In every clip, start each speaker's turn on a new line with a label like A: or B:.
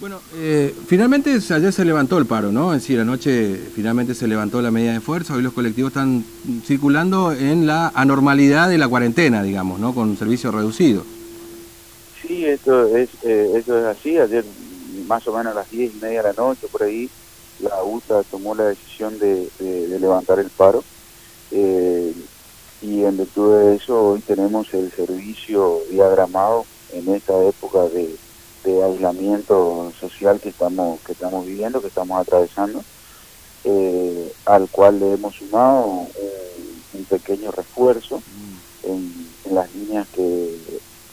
A: Bueno, eh, finalmente ayer se levantó el paro, ¿no? Es decir, anoche finalmente se levantó la medida de fuerza, hoy los colectivos están circulando en la anormalidad de la cuarentena, digamos, ¿no? Con servicio reducido.
B: Sí, esto es, eh, eso es así, ayer más o menos a las diez y media de la noche, por ahí, la UTA tomó la decisión de, levantar el paro. Eh, y en virtud de eso hoy tenemos el servicio diagramado en esta época de de aislamiento social que estamos que estamos viviendo, que estamos atravesando, eh, al cual le hemos sumado un, pequeño refuerzo mm. en, las líneas que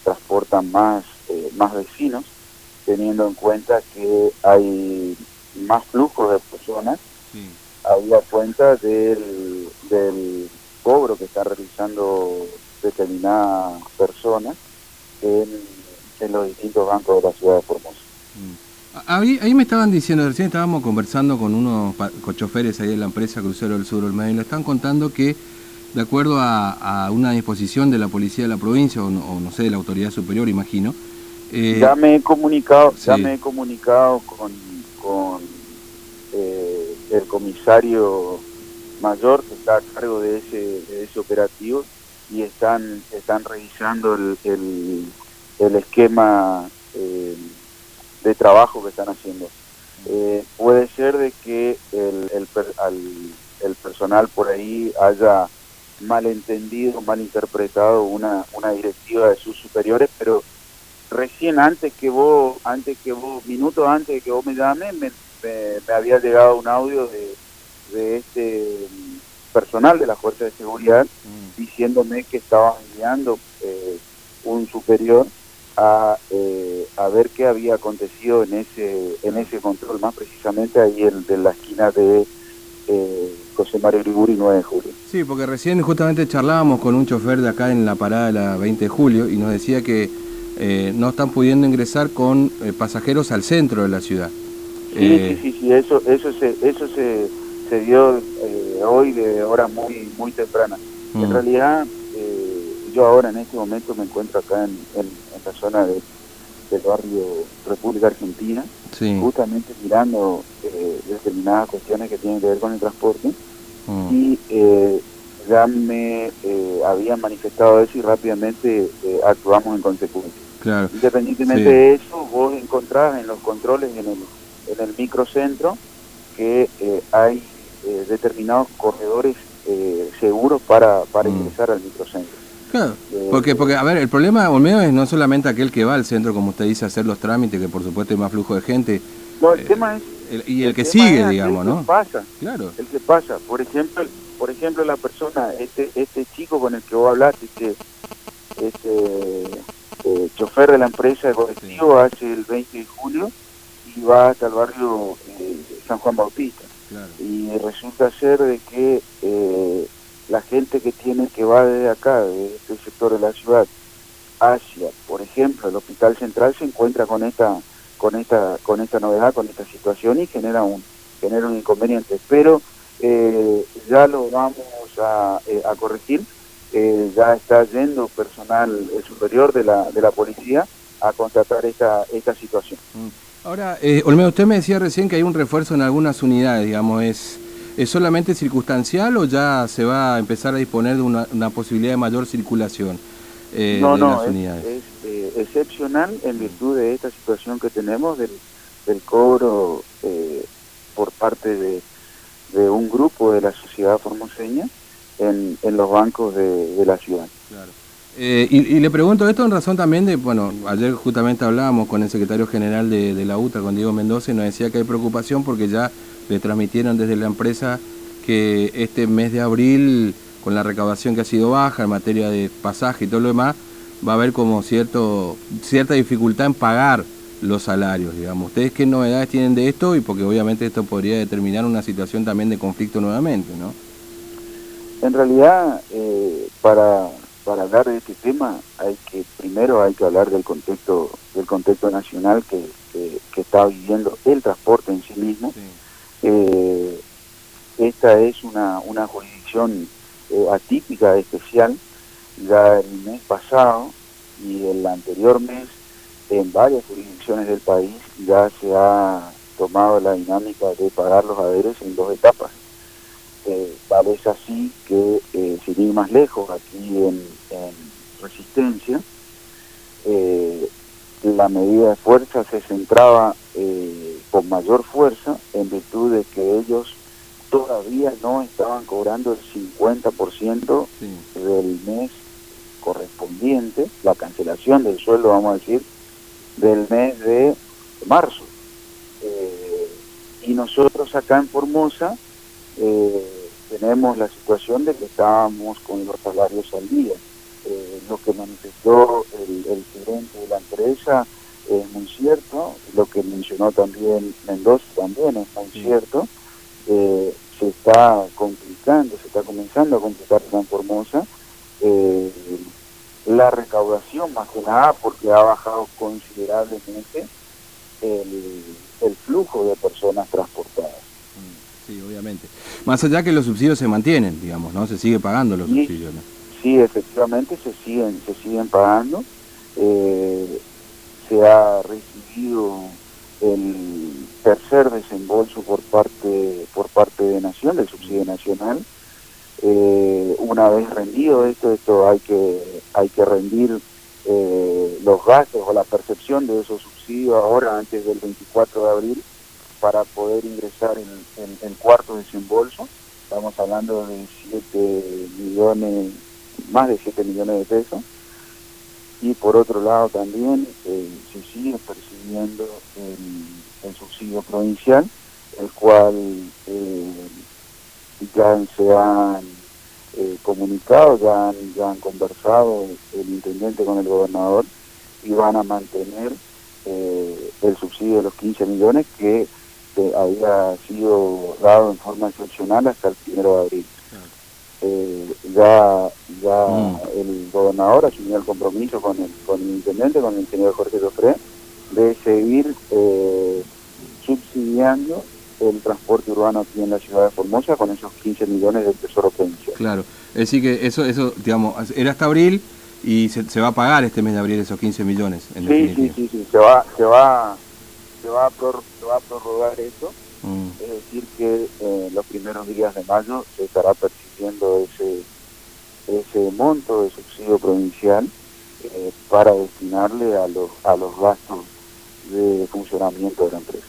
B: transportan más eh, más vecinos, teniendo en cuenta que hay más flujo de personas, había cuenta del, del cobro que está realizando determinadas personas en en los distintos bancos de la ciudad de Formosa.
A: Mm. Ahí, ahí, me estaban diciendo, recién estábamos conversando con unos choferes ahí de la empresa Crucero del Sur del Medio, y le están contando que de acuerdo a, una disposición de la policía de la provincia, o no, sé, de la autoridad superior, imagino.
B: Eh, ya me he comunicado, ya me he comunicado con, con eh, el comisario mayor que está a cargo de ese, de ese operativo y están, están revisando el el esquema eh, de trabajo que están haciendo. Eh, puede ser de que el, el, el, personal por ahí haya malentendido, malinterpretado una, una directiva de sus superiores, pero recién antes que vos, antes que vos, minutos antes de que vos me llames, me, había llegado un audio de, de este personal de la Fuerza de Seguridad mm. diciéndome que estaban enviando eh, un superior a, eh, a ver qué había acontecido en ese en ese control, más precisamente ahí el de la esquina de eh, José Mario Griguri 9 de julio.
A: Sí, porque recién justamente charlábamos con un chofer de acá en la parada de la 20 de julio y nos decía que eh, no están pudiendo ingresar con eh, pasajeros al centro de la ciudad.
B: Sí, sí, sí, eso, eso se, eso se, se dio hoy de hora muy, muy temprana. En mm. realidad, yo ahora en este momento me encuentro acá en, en, la zona del barrio República Argentina, justamente mirando eh, determinadas cuestiones que tienen que ver con el transporte mm. y eh, ya me eh, habían manifestado eso y rápidamente actuamos en consecuencia. Independientemente de eso, vos encontrás en los controles en el, en el microcentro que hay determinados corredores seguros para, para mm. ingresar al microcentro.
A: Porque, porque, a ver, el problema Olmedo es no solamente aquel que va al centro, como usted dice, a hacer los trámites, que por supuesto hay más flujo de gente.
B: No, el eh, tema es...
A: y el, que sigue, digamos,
B: el
A: ¿no?
B: Que pasa, claro. El que pasa. Por ejemplo, por ejemplo la persona, este este chico con el que vos hablaste, este eh, chofer de la empresa de colectivo hace el 20 de julio y va hasta el barrio eh, San Juan Bautista. Y resulta ser de que la gente que tiene que va desde acá, de este sector de la ciudad, hacia, por ejemplo, el Hospital Central se encuentra con esta con esta con esta novedad, con esta situación y genera un genera un inconveniente. Pero eh, ya lo vamos a, eh, a corregir. Eh, ya está yendo personal superior de la de la policía a contratar esta esta situación.
A: Mm. Ahora, eh, Olmedo, usted me decía recién que hay un refuerzo en algunas unidades, digamos, es ¿Es solamente circunstancial o ya se va a empezar a disponer de una, posibilidad de mayor circulación
B: eh, no, no, las unidades? Es, eh, excepcional en virtud de esta situación que tenemos del, cobro eh, por parte de, un grupo de la sociedad formoseña en, los bancos de, la ciudad.
A: Claro. y, le pregunto esto en razón también de, bueno, ayer justamente hablábamos con el secretario general de, de la UTA, con Diego Mendoza, y nos decía que hay preocupación porque ya le transmitieron desde la empresa que este mes de abril, con la recaudación que ha sido baja en materia de pasaje y todo lo demás, va a haber como cierto, cierta dificultad en pagar los salarios, digamos. ¿Ustedes qué novedades tienen de esto? Y porque obviamente esto podría determinar una situación también de conflicto nuevamente, ¿no?
B: En realidad, eh, para, para hablar de este tema, hay que primero hay que hablar del contexto del contexto nacional que, que, está viviendo el transporte en sí mismo. Eh, esta es una, una jurisdicción eh, atípica, especial. Ya el mes pasado y el anterior mes en varias jurisdicciones del país ya se ha tomado la dinámica de pagar los haberes en dos etapas. Eh, tal así que, eh, sin ir más lejos, aquí en, Resistencia, eh, la medida de fuerza se centraba con mayor fuerza en virtud de que ellos todavía no estaban cobrando el 50% del mes correspondiente, la cancelación del sueldo, vamos a decir, del mes de marzo. Eh, y nosotros acá en Formosa eh, tenemos la situación de que estábamos con los salarios al día. Eh, lo que manifestó el, el, gerente de la empresa es muy cierto, lo que mencionó también Mendoza también es muy cierto. se está complicando, se está comenzando a complicar en Formosa la recaudación más que nada porque ha bajado considerablemente el, el flujo de personas transportadas.
A: Sí, obviamente. Más allá que los subsidios se mantienen, digamos, ¿no? Se sigue pagando los subsidios,
B: Sí, efectivamente se siguen, se siguen pagando. Eh, se ha recibido el tercer desembolso por parte por parte de Nación, del subsidio nacional, eh, una vez rendido esto, esto hay que, hay que rendir eh, los gastos o la percepción de esos subsidios ahora antes del 24 de abril para poder ingresar en, en, cuarto desembolso. Estamos hablando de 7 millones, más de 7 millones de pesos. Y por otro lado también eh, se sigue percibiendo el, el, subsidio provincial, el cual eh, ya se han eh, comunicado, ya han, ya han conversado el intendente con el gobernador y van a mantener el subsidio de los 15 millones que había sido dado en forma excepcional hasta el primero de abril. Ya ya mm. el gobernador asumió el compromiso con el, con el intendente, con el señor Jorge Jofre, de seguir subsidiando el transporte urbano aquí en la ciudad de Formosa con esos 15 millones del Tesoro Provincial.
A: Claro, es decir que eso, eso digamos, era hasta abril y se, va a pagar este mes de abril esos 15 millones.
B: En sí, sí, sí, sí, se va, se va, se va, a, prorrogar eso. Mm. Es decir, que eh, los primeros días de mayo se estará percibiendo monto de subsidio provincial eh, para destinarle a los, a los gastos de funcionamiento de la empresa.